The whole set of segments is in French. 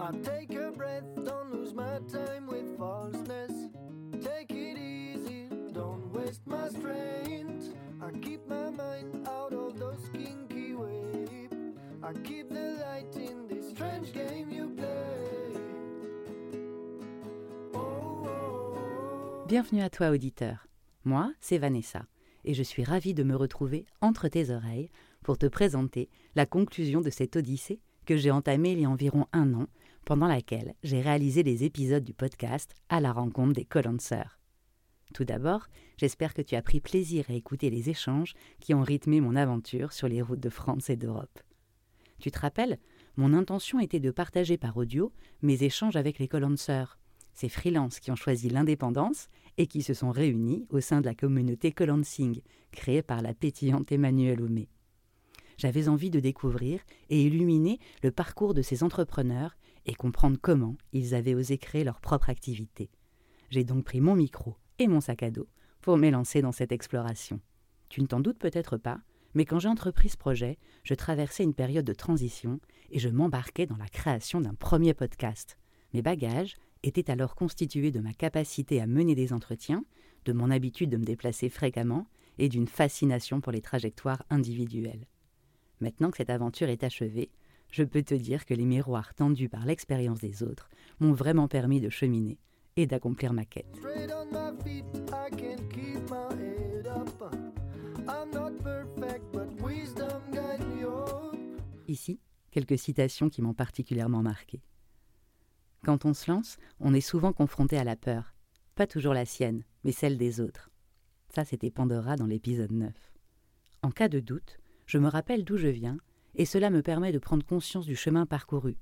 I take a breath, don't lose my time with falseness. Take it easy, don't waste my strength. I keep my mind out of those kinky waves. I keep the light in this strange game you play. Oh, oh, oh. Bienvenue à toi auditeur. Moi, c'est Vanessa, et je suis ravie de me retrouver entre tes oreilles pour te présenter la conclusion de cette odyssée que j'ai entamée il y a environ un an, pendant laquelle j'ai réalisé les épisodes du podcast à la rencontre des Colancers. Tout d'abord, j'espère que tu as pris plaisir à écouter les échanges qui ont rythmé mon aventure sur les routes de France et d'Europe. Tu te rappelles, mon intention était de partager par audio mes échanges avec les Colancers, ces freelances qui ont choisi l'indépendance et qui se sont réunis au sein de la communauté Colancing, créée par la pétillante Emmanuelle Homé. J'avais envie de découvrir et illuminer le parcours de ces entrepreneurs et comprendre comment ils avaient osé créer leur propre activité. J'ai donc pris mon micro et mon sac à dos pour m'élancer dans cette exploration. Tu ne t'en doutes peut-être pas, mais quand j'ai entrepris ce projet, je traversais une période de transition et je m'embarquais dans la création d'un premier podcast. Mes bagages étaient alors constitués de ma capacité à mener des entretiens, de mon habitude de me déplacer fréquemment et d'une fascination pour les trajectoires individuelles. Maintenant que cette aventure est achevée, je peux te dire que les miroirs tendus par l'expérience des autres m'ont vraiment permis de cheminer et d'accomplir ma quête. Ici, quelques citations qui m'ont particulièrement marqué. Quand on se lance, on est souvent confronté à la peur. Pas toujours la sienne, mais celle des autres. Ça, c'était Pandora dans l'épisode 9. En cas de doute, je me rappelle d'où je viens, et cela me permet de prendre conscience du chemin parcouru.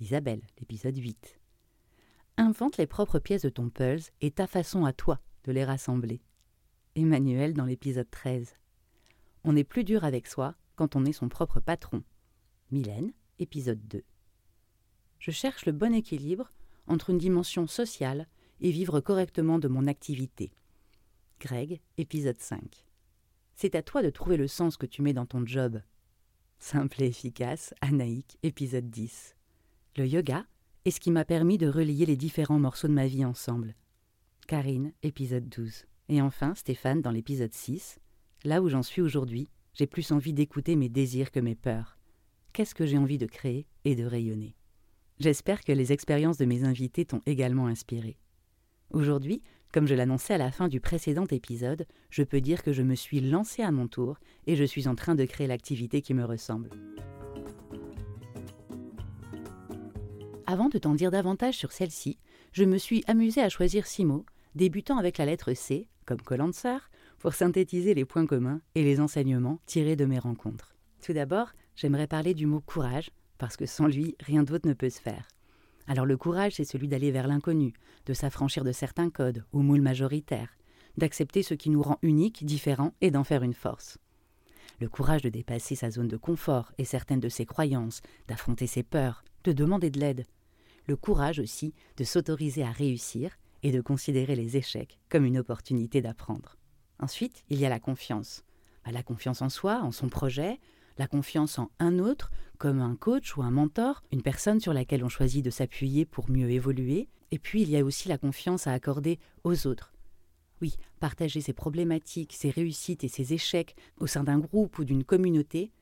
Isabelle, l'épisode 8. Invente les propres pièces de ton puzzle et ta façon à toi de les rassembler. Emmanuel dans l'épisode 13. On est plus dur avec soi quand on est son propre patron. Mylène, épisode 2. Je cherche le bon équilibre entre une dimension sociale et vivre correctement de mon activité. Greg, épisode 5. C'est à toi de trouver le sens que tu mets dans ton job. Simple et efficace, Anaïk, épisode 10. Le yoga est ce qui m'a permis de relier les différents morceaux de ma vie ensemble. Karine, épisode 12. Et enfin, Stéphane dans l'épisode 6. Là où j'en suis aujourd'hui, j'ai plus envie d'écouter mes désirs que mes peurs. Qu'est-ce que j'ai envie de créer et de rayonner? J'espère que les expériences de mes invités t'ont également inspiré. Aujourd'hui, comme je l'annonçais à la fin du précédent épisode, je peux dire que je me suis lancée à mon tour et je suis en train de créer l'activité qui me ressemble. Avant de t'en dire davantage sur celle-ci, je me suis amusée à choisir six mots, débutant avec la lettre C, comme Colancer, pour synthétiser les points communs et les enseignements tirés de mes rencontres. Tout d'abord, j'aimerais parler du mot courage, parce que sans lui, rien d'autre ne peut se faire. Alors le courage, c'est celui d'aller vers l'inconnu, de s'affranchir de certains codes ou moules majoritaires, d'accepter ce qui nous rend uniques, différents et d'en faire une force. Le courage de dépasser sa zone de confort et certaines de ses croyances, d'affronter ses peurs, de demander de l'aide. Le courage aussi de s'autoriser à réussir et de considérer les échecs comme une opportunité d'apprendre. Ensuite, il y a la confiance. Bah, la confiance en soi, en son projet, la confiance en un autre, comme un coach ou un mentor, une personne sur laquelle on choisit de s'appuyer pour mieux évoluer. Et puis il y a aussi la confiance à accorder aux autres. Oui, partager ses problématiques, ses réussites et ses échecs au sein d'un groupe ou d'une communauté,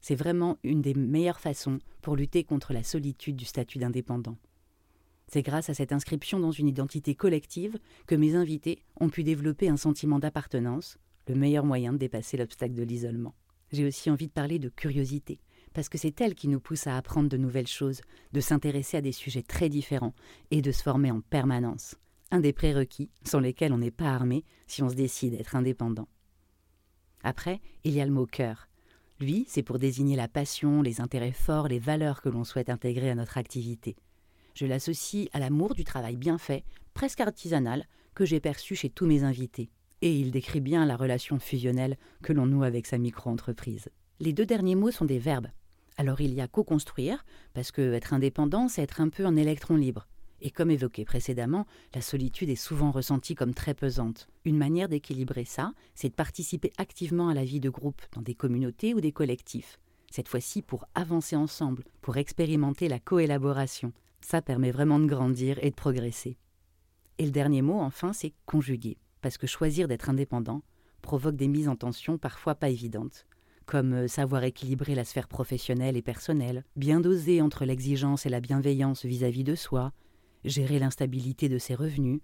c'est vraiment une des meilleures façons pour lutter contre la solitude du statut d'indépendant. C'est grâce à cette inscription dans une identité collective que mes invités ont pu développer un sentiment d'appartenance, le meilleur moyen de dépasser l'obstacle de l'isolement. J'ai aussi envie de parler de curiosité, parce que c'est elle qui nous pousse à apprendre de nouvelles choses, de s'intéresser à des sujets très différents et de se former en permanence. Un des prérequis sans lesquels on n'est pas armé si on se décide à être indépendant. Après, il y a le mot cœur. Lui, c'est pour désigner la passion, les intérêts forts, les valeurs que l'on souhaite intégrer à notre activité. Je l'associe à l'amour du travail bien fait, presque artisanal, que j'ai perçu chez tous mes invités et il décrit bien la relation fusionnelle que l'on noue avec sa micro-entreprise. Les deux derniers mots sont des verbes. Alors il y a co-construire, parce que être indépendant, c'est être un peu un électron libre. Et comme évoqué précédemment, la solitude est souvent ressentie comme très pesante. Une manière d'équilibrer ça, c'est de participer activement à la vie de groupe, dans des communautés ou des collectifs. cette fois-ci pour avancer ensemble, pour expérimenter la coélaboration. Ça permet vraiment de grandir et de progresser. Et le dernier mot, enfin, c'est conjuguer, parce que choisir d'être indépendant provoque des mises en tension parfois pas évidentes, comme euh, savoir équilibrer la sphère professionnelle et personnelle, bien doser entre l'exigence et la bienveillance vis-à-vis de soi, gérer l'instabilité de ses revenus,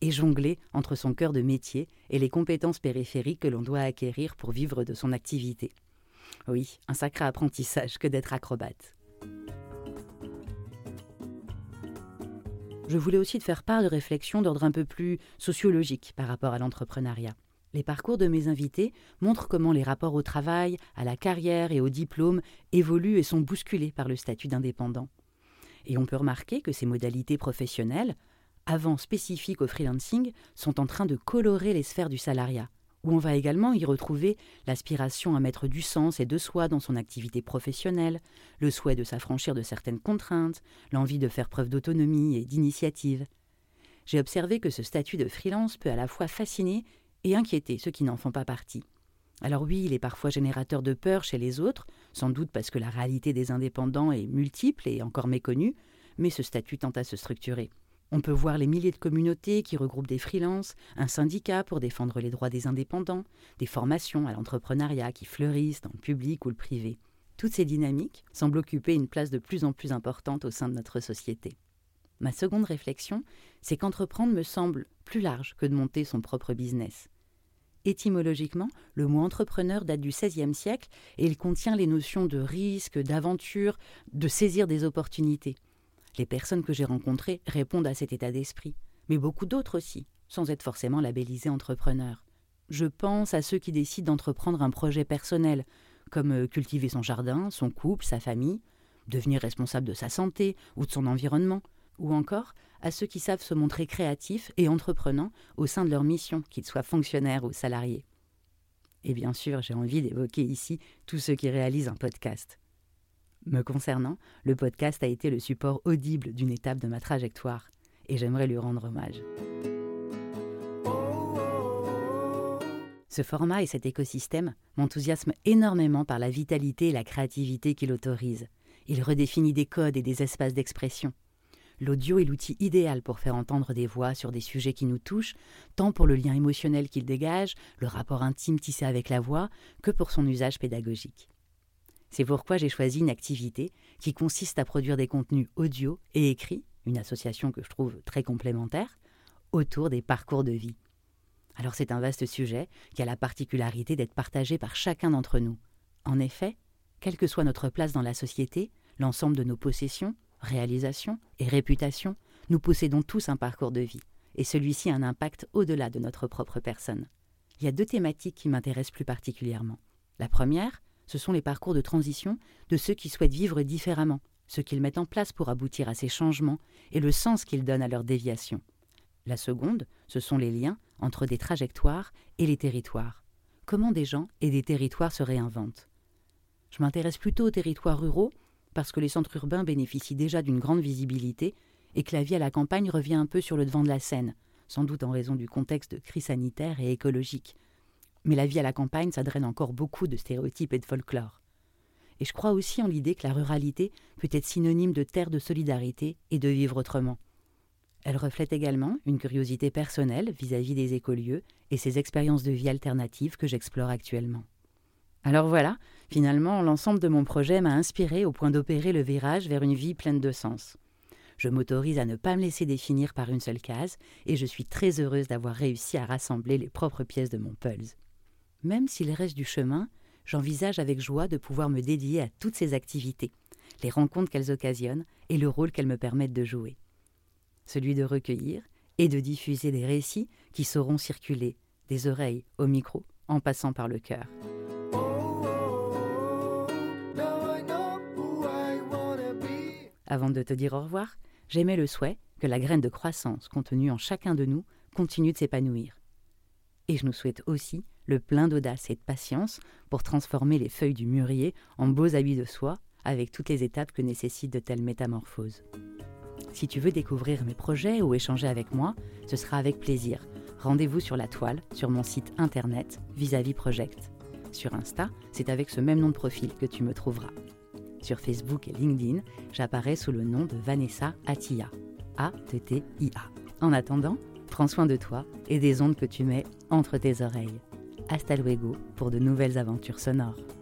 et jongler entre son cœur de métier et les compétences périphériques que l'on doit acquérir pour vivre de son activité. Oui, un sacré apprentissage que d'être acrobate. Je voulais aussi te faire part de réflexions d'ordre un peu plus sociologique par rapport à l'entrepreneuriat. Les parcours de mes invités montrent comment les rapports au travail, à la carrière et au diplôme évoluent et sont bousculés par le statut d'indépendant. Et on peut remarquer que ces modalités professionnelles, avant spécifiques au freelancing, sont en train de colorer les sphères du salariat, où on va également y retrouver l'aspiration à mettre du sens et de soi dans son activité professionnelle, le souhait de s'affranchir de certaines contraintes, l'envie de faire preuve d'autonomie et d'initiative. J'ai observé que ce statut de freelance peut à la fois fasciner et inquiéter ceux qui n'en font pas partie. Alors oui, il est parfois générateur de peur chez les autres, sans doute parce que la réalité des indépendants est multiple et encore méconnue, mais ce statut tend à se structurer. On peut voir les milliers de communautés qui regroupent des freelances, un syndicat pour défendre les droits des indépendants, des formations à l'entrepreneuriat qui fleurissent dans le public ou le privé. Toutes ces dynamiques semblent occuper une place de plus en plus importante au sein de notre société. Ma seconde réflexion, c'est qu'entreprendre me semble plus large que de monter son propre business. Étymologiquement, le mot entrepreneur date du XVIe siècle et il contient les notions de risque, d'aventure, de saisir des opportunités. Les personnes que j'ai rencontrées répondent à cet état d'esprit, mais beaucoup d'autres aussi, sans être forcément labellisées entrepreneurs. Je pense à ceux qui décident d'entreprendre un projet personnel, comme euh, cultiver son jardin, son couple, sa famille, devenir responsable de sa santé ou de son environnement, ou encore à ceux qui savent se montrer créatifs et entreprenants au sein de leur mission, qu'ils soient fonctionnaires ou salariés. Et bien sûr, j'ai envie d'évoquer ici tous ceux qui réalisent un podcast. Me concernant, le podcast a été le support audible d'une étape de ma trajectoire, et j'aimerais lui rendre hommage. Ce format et cet écosystème m'enthousiasment énormément par la vitalité et la créativité qu'il autorise. Il redéfinit des codes et des espaces d'expression. L'audio est l'outil idéal pour faire entendre des voix sur des sujets qui nous touchent, tant pour le lien émotionnel qu'il dégage, le rapport intime tissé avec la voix, que pour son usage pédagogique. C'est pourquoi j'ai choisi une activité qui consiste à produire des contenus audio et écrits, une association que je trouve très complémentaire, autour des parcours de vie. Alors c'est un vaste sujet qui a la particularité d'être partagé par chacun d'entre nous. En effet, quelle que soit notre place dans la société, l'ensemble de nos possessions, réalisations et réputations, nous possédons tous un parcours de vie, et celui-ci a un impact au-delà de notre propre personne. Il y a deux thématiques qui m'intéressent plus particulièrement. La première, ce sont les parcours de transition de ceux qui souhaitent vivre différemment, ce qu'ils mettent en place pour aboutir à ces changements et le sens qu'ils donnent à leur déviation. La seconde, ce sont les liens entre des trajectoires et les territoires. Comment des gens et des territoires se réinventent? Je m'intéresse plutôt aux territoires ruraux parce que les centres urbains bénéficient déjà d'une grande visibilité et que la vie à la campagne revient un peu sur le devant de la scène, sans doute en raison du contexte de crise sanitaire et écologique, mais la vie à la campagne, ça draine encore beaucoup de stéréotypes et de folklore. Et je crois aussi en l'idée que la ruralité peut être synonyme de terre de solidarité et de vivre autrement. Elle reflète également une curiosité personnelle vis-à-vis des écolieux et ces expériences de vie alternatives que j'explore actuellement. Alors voilà, finalement, l'ensemble de mon projet m'a inspiré au point d'opérer le virage vers une vie pleine de sens. Je m'autorise à ne pas me laisser définir par une seule case et je suis très heureuse d'avoir réussi à rassembler les propres pièces de mon pulse. Même s'il reste du chemin, j'envisage avec joie de pouvoir me dédier à toutes ces activités, les rencontres qu'elles occasionnent et le rôle qu'elles me permettent de jouer. Celui de recueillir et de diffuser des récits qui sauront circuler des oreilles au micro en passant par le cœur. Avant de te dire au revoir, j'aimais le souhait que la graine de croissance contenue en chacun de nous continue de s'épanouir. Et je nous souhaite aussi le plein d'audace et de patience pour transformer les feuilles du mûrier en beaux habits de soie avec toutes les étapes que nécessitent de telles métamorphoses. Si tu veux découvrir mes projets ou échanger avec moi, ce sera avec plaisir. Rendez-vous sur la toile, sur mon site internet Vis-à-vis Project. Sur Insta, c'est avec ce même nom de profil que tu me trouveras. Sur Facebook et LinkedIn, j'apparais sous le nom de Vanessa Attila. A-T-T-I-A. En attendant, prends soin de toi et des ondes que tu mets entre tes oreilles. Hasta luego pour de nouvelles aventures sonores.